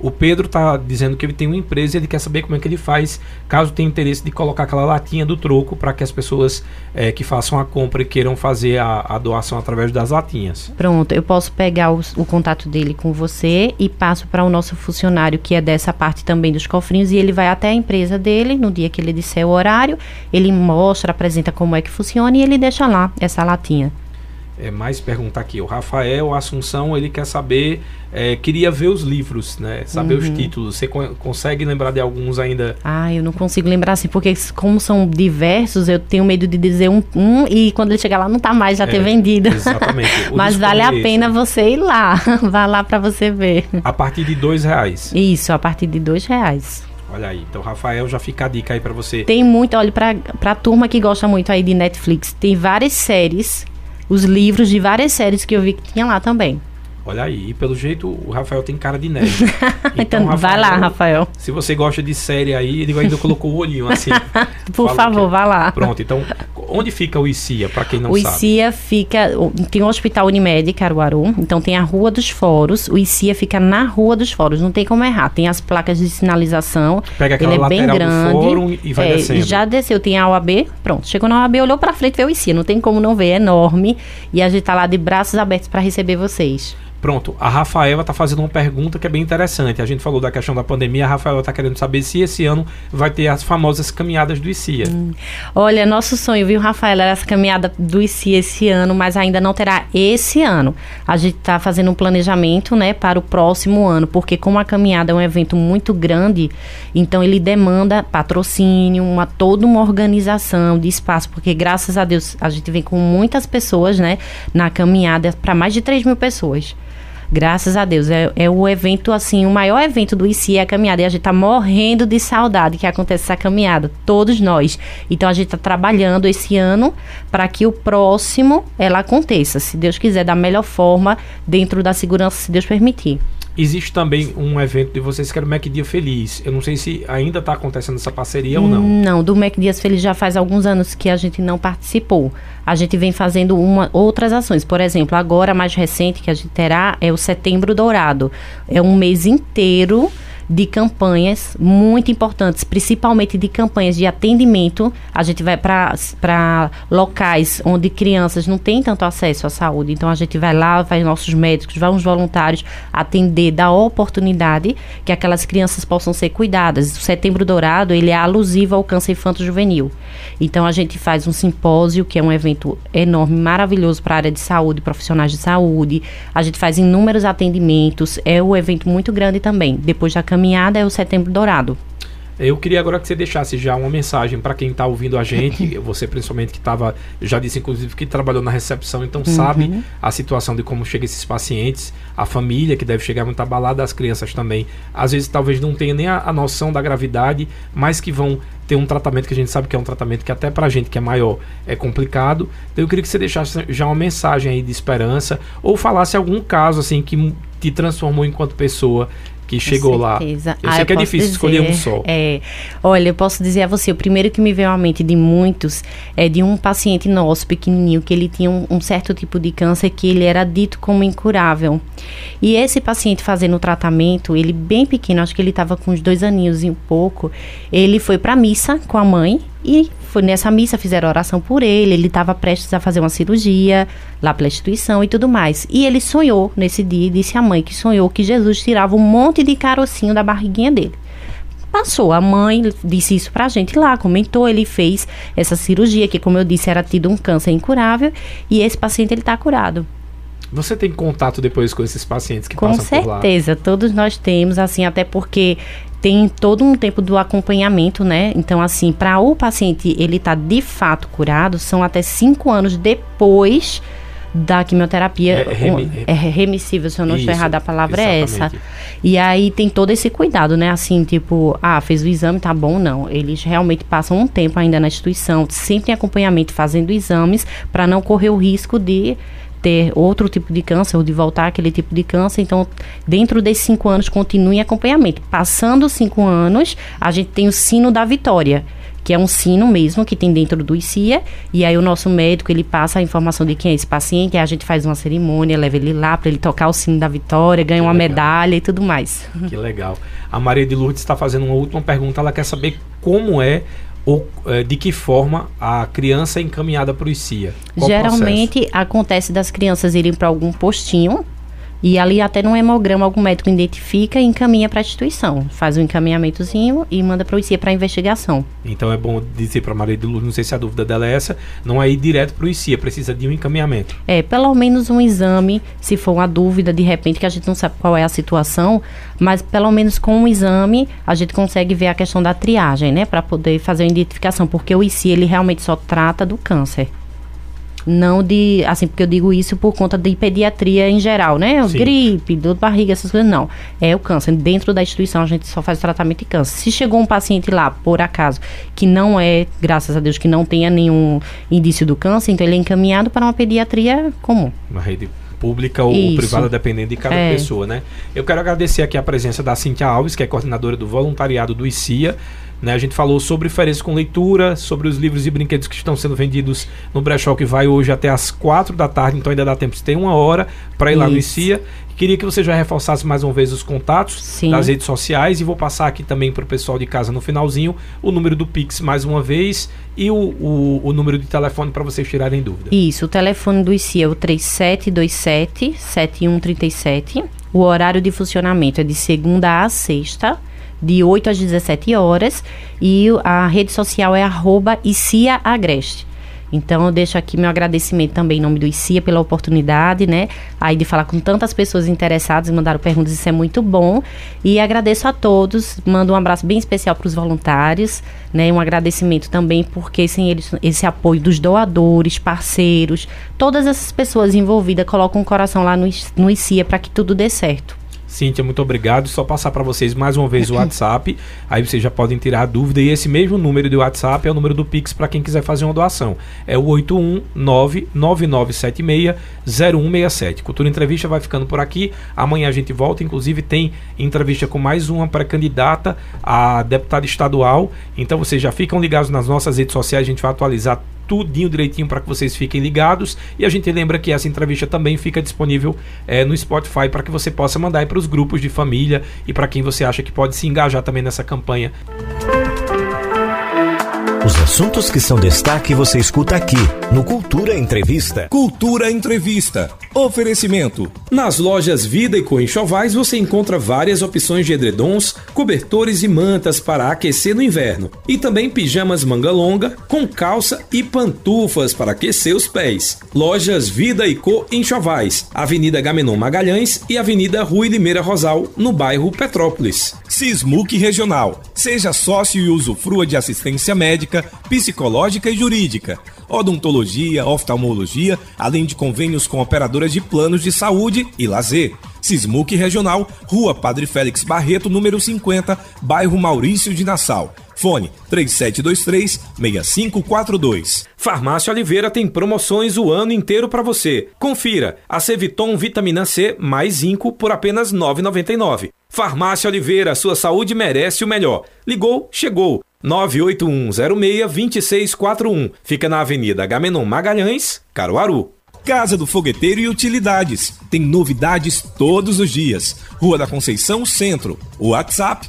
S2: O Pedro está dizendo que ele tem uma empresa e ele quer saber como é que ele faz, caso tenha interesse de colocar aquela latinha do troco para que as pessoas é, que façam a compra e queiram fazer a, a, doação através das latinhas.
S4: Pronto, eu posso pegar o, o contato dele com você e passo para o nosso funcionário que é dessa parte também dos cofrinhos e ele vai até a empresa dele no dia que ele disser o horário, ele mostra, apresenta como é que funciona e ele deixa lá essa latinha
S2: é, mais perguntar aqui. O Rafael Assunção, ele quer saber, é, queria ver os livros, né? Saber uhum. os títulos. Você co consegue lembrar de alguns ainda?
S4: Ah, eu não consigo lembrar assim, porque como são diversos, eu tenho medo de dizer um, um e quando ele chegar lá não tá mais, já é, ter vendido. Exatamente. Mas vale a pena você ir lá. Vá lá para você ver.
S2: A partir de dois reais.
S4: Isso, a partir de dois reais.
S2: Olha aí, então Rafael já fica a dica aí para você.
S4: Tem muito, olha, pra, pra turma que gosta muito aí de Netflix, tem várias séries os livros de várias séries que eu vi que tinha lá também.
S2: Olha aí, e pelo jeito o Rafael tem cara de nerd.
S4: Então, então Rafael, vai lá, Rafael.
S2: Se você gosta de série aí, ele ainda colocou o olhinho assim.
S4: Por favor, é. vá lá.
S2: Pronto, então, onde fica o ICIA, para quem não
S4: o
S2: sabe?
S4: O ICIA fica, tem o Hospital Unimed, Caruaru, então tem a Rua dos Foros, o ICIA fica na Rua dos Foros, não tem como errar, tem as placas de sinalização,
S2: Pega aquela ele é bem grande. Do fórum e vai é, descendo.
S4: Já desceu, tem a OAB, pronto, chegou na OAB, olhou para frente, vê o ICIA, não tem como não ver, é enorme, e a gente tá lá de braços abertos para receber vocês.
S2: Pronto, a Rafaela está fazendo uma pergunta que é bem interessante. A gente falou da questão da pandemia, a Rafaela está querendo saber se esse ano vai ter as famosas caminhadas do ICIA. Hum.
S4: Olha, nosso sonho, viu, Rafaela, era essa caminhada do ICIA esse ano, mas ainda não terá esse ano. A gente está fazendo um planejamento, né, para o próximo ano, porque como a caminhada é um evento muito grande, então ele demanda patrocínio, uma toda uma organização de espaço, porque graças a Deus a gente vem com muitas pessoas, né, na caminhada para mais de 3 mil pessoas. Graças a Deus. É, é o evento, assim, o maior evento do ICI é a caminhada. E a gente tá morrendo de saudade que acontece essa caminhada. Todos nós. Então a gente tá trabalhando esse ano para que o próximo ela aconteça. Se Deus quiser, da melhor forma, dentro da segurança, se Deus permitir.
S2: Existe também um evento de vocês que era o Mac Dia Feliz. Eu não sei se ainda está acontecendo essa parceria ou não.
S4: Não, do Mac Dias Feliz já faz alguns anos que a gente não participou. A gente vem fazendo uma, outras ações. Por exemplo, agora mais recente que a gente terá é o Setembro Dourado. É um mês inteiro de campanhas muito importantes, principalmente de campanhas de atendimento. A gente vai para locais onde crianças não têm tanto acesso à saúde. Então a gente vai lá, vai nossos médicos, vai uns voluntários atender, dar oportunidade que aquelas crianças possam ser cuidadas. O Setembro Dourado, ele é alusivo ao câncer infanto-juvenil. Então a gente faz um simpósio, que é um evento enorme, maravilhoso para a área de saúde, profissionais de saúde. A gente faz inúmeros atendimentos, é um evento muito grande também. Depois da caminhada é o Setembro Dourado.
S2: Eu queria agora que você deixasse já uma mensagem para quem está ouvindo a gente, você principalmente que estava, já disse inclusive que trabalhou na recepção, então uhum. sabe a situação de como chegam esses pacientes, a família que deve chegar muito abalada, as crianças também. Às vezes talvez não tenha nem a, a noção da gravidade, mas que vão ter um tratamento que a gente sabe que é um tratamento que até pra gente que é maior é complicado. Então eu queria que você deixasse já uma mensagem aí de esperança ou falasse algum caso assim que te transformou enquanto pessoa que chegou lá. Eu ah, sei eu que é difícil dizer, escolher um só.
S4: É, olha, eu posso dizer a você, o primeiro que me veio à mente de muitos é de um paciente nosso, pequenininho, que ele tinha um, um certo tipo de câncer que ele era dito como incurável. E esse paciente fazendo o tratamento, ele bem pequeno, acho que ele estava com uns dois aninhos e um pouco, ele foi para missa com a mãe e foi nessa missa, fizeram oração por ele, ele estava prestes a fazer uma cirurgia lá pela instituição e tudo mais. E ele sonhou nesse dia, disse à mãe que sonhou que Jesus tirava um monte de carocinho da barriguinha dele. Passou, a mãe disse isso pra gente lá, comentou, ele fez essa cirurgia, que como eu disse, era tido um câncer incurável, e esse paciente ele tá curado.
S2: Você tem contato depois com esses pacientes que com passam
S4: certeza,
S2: por lá? Com
S4: certeza, todos nós temos, assim, até porque tem todo um tempo do acompanhamento, né? Então, assim, para o paciente ele estar tá de fato curado, são até cinco anos depois da quimioterapia. É, remi é remissível, se eu não estiver errada, a palavra exatamente. é essa. E aí tem todo esse cuidado, né? Assim, tipo, ah, fez o exame, tá bom, não. Eles realmente passam um tempo ainda na instituição, sempre em acompanhamento, fazendo exames, para não correr o risco de ter outro tipo de câncer ou de voltar aquele tipo de câncer. Então, dentro desses cinco anos, continue em acompanhamento. Passando os cinco anos, a gente tem o sino da vitória que é um sino mesmo que tem dentro do ICIA, e aí o nosso médico, ele passa a informação de quem é esse paciente, aí a gente faz uma cerimônia, leva ele lá para ele tocar o sino da vitória, ganha uma legal. medalha e tudo mais.
S2: Que legal. A Maria de Lourdes está fazendo uma última pergunta, ela quer saber como é ou é, de que forma a criança é encaminhada para o ICIA?
S4: Qual Geralmente acontece das crianças irem para algum postinho e ali até no hemograma algum médico identifica e encaminha para a instituição. Faz um encaminhamentozinho e manda para o ICIA para investigação.
S2: Então é bom dizer para a Maria de Luz, não sei se a dúvida dela é essa, não é ir direto para o ICIA, precisa de um encaminhamento.
S4: É, pelo menos um exame, se for uma dúvida de repente que a gente não sabe qual é a situação, mas pelo menos com um exame a gente consegue ver a questão da triagem, né, para poder fazer a identificação, porque o ICIA ele realmente só trata do câncer não de, assim, porque eu digo isso por conta de pediatria em geral, né? Sim. Gripe, dor de barriga, essas coisas, não. É o câncer. Dentro da instituição a gente só faz tratamento de câncer. Se chegou um paciente lá, por acaso, que não é, graças a Deus, que não tenha nenhum indício do câncer, então ele é encaminhado para uma pediatria comum.
S2: Uma rede pública ou Isso. privada, dependendo de cada é. pessoa, né? Eu quero agradecer aqui a presença da Cintia Alves, que é coordenadora do voluntariado do ICIA. Né? A gente falou sobre oferência com leitura, sobre os livros e brinquedos que estão sendo vendidos no brechó que vai hoje até as quatro da tarde, então ainda dá tempo, você tem uma hora para ir Isso. lá no ICIA. Queria que você já reforçasse mais uma vez os contatos Sim. das redes sociais e vou passar aqui também para o pessoal de casa no finalzinho o número do Pix mais uma vez e o, o, o número de telefone para vocês tirarem dúvida.
S4: Isso, o telefone do ICIA é o 3727-7137. O horário de funcionamento é de segunda a sexta de 8 às 17 horas e a rede social é arroba ICIA Agreste. Então eu deixo aqui meu agradecimento também em nome do ICIA pela oportunidade, né? Aí de falar com tantas pessoas interessadas e mandaram perguntas, isso é muito bom. E agradeço a todos, mando um abraço bem especial para os voluntários, né? Um agradecimento também porque sem eles, esse apoio dos doadores, parceiros, todas essas pessoas envolvidas colocam o coração lá no, no ICIA para que tudo dê certo.
S2: Cíntia, muito obrigado. Só passar para vocês mais uma vez o WhatsApp. Aí vocês já podem tirar a dúvida. E esse mesmo número de WhatsApp é o número do Pix para quem quiser fazer uma doação. É o 819-9976-0167. Cultura Entrevista vai ficando por aqui. Amanhã a gente volta. Inclusive, tem entrevista com mais uma pré-candidata a deputada estadual. Então vocês já ficam ligados nas nossas redes sociais. A gente vai atualizar tudinho direitinho para que vocês fiquem ligados. E a gente lembra que essa entrevista também fica disponível é, no Spotify para que você possa mandar para os grupos de família e para quem você acha que pode se engajar também nessa campanha.
S3: Os assuntos que são destaque você escuta aqui no Cultura Entrevista.
S2: Cultura Entrevista. Oferecimento.
S5: Nas lojas Vida e Co Enxovais você encontra várias opções de edredons, cobertores e mantas para aquecer no inverno. E também pijamas manga longa, com calça e pantufas para aquecer os pés. Lojas Vida e Co Enxovais, Avenida Gamenon Magalhães e Avenida Rui Limeira Rosal, no bairro Petrópolis.
S2: Sismuc Regional. Seja sócio e usufrua de assistência médica, psicológica e jurídica, odontologia, oftalmologia, além de convênios com operadoras de planos de saúde e lazer. Sismuc Regional, Rua Padre Félix Barreto, número 50, bairro Maurício de Nassau. Fone 3723-6542.
S5: Farmácia Oliveira tem promoções o ano inteiro para você. Confira: a Ceviton Vitamina C mais zinco por apenas R$ 9,99. Farmácia Oliveira, sua saúde merece o melhor. Ligou, chegou. 981062641. Fica na Avenida Gamenon Magalhães, Caruaru.
S2: Casa do Fogueteiro e Utilidades. Tem novidades todos os dias. Rua da Conceição Centro. WhatsApp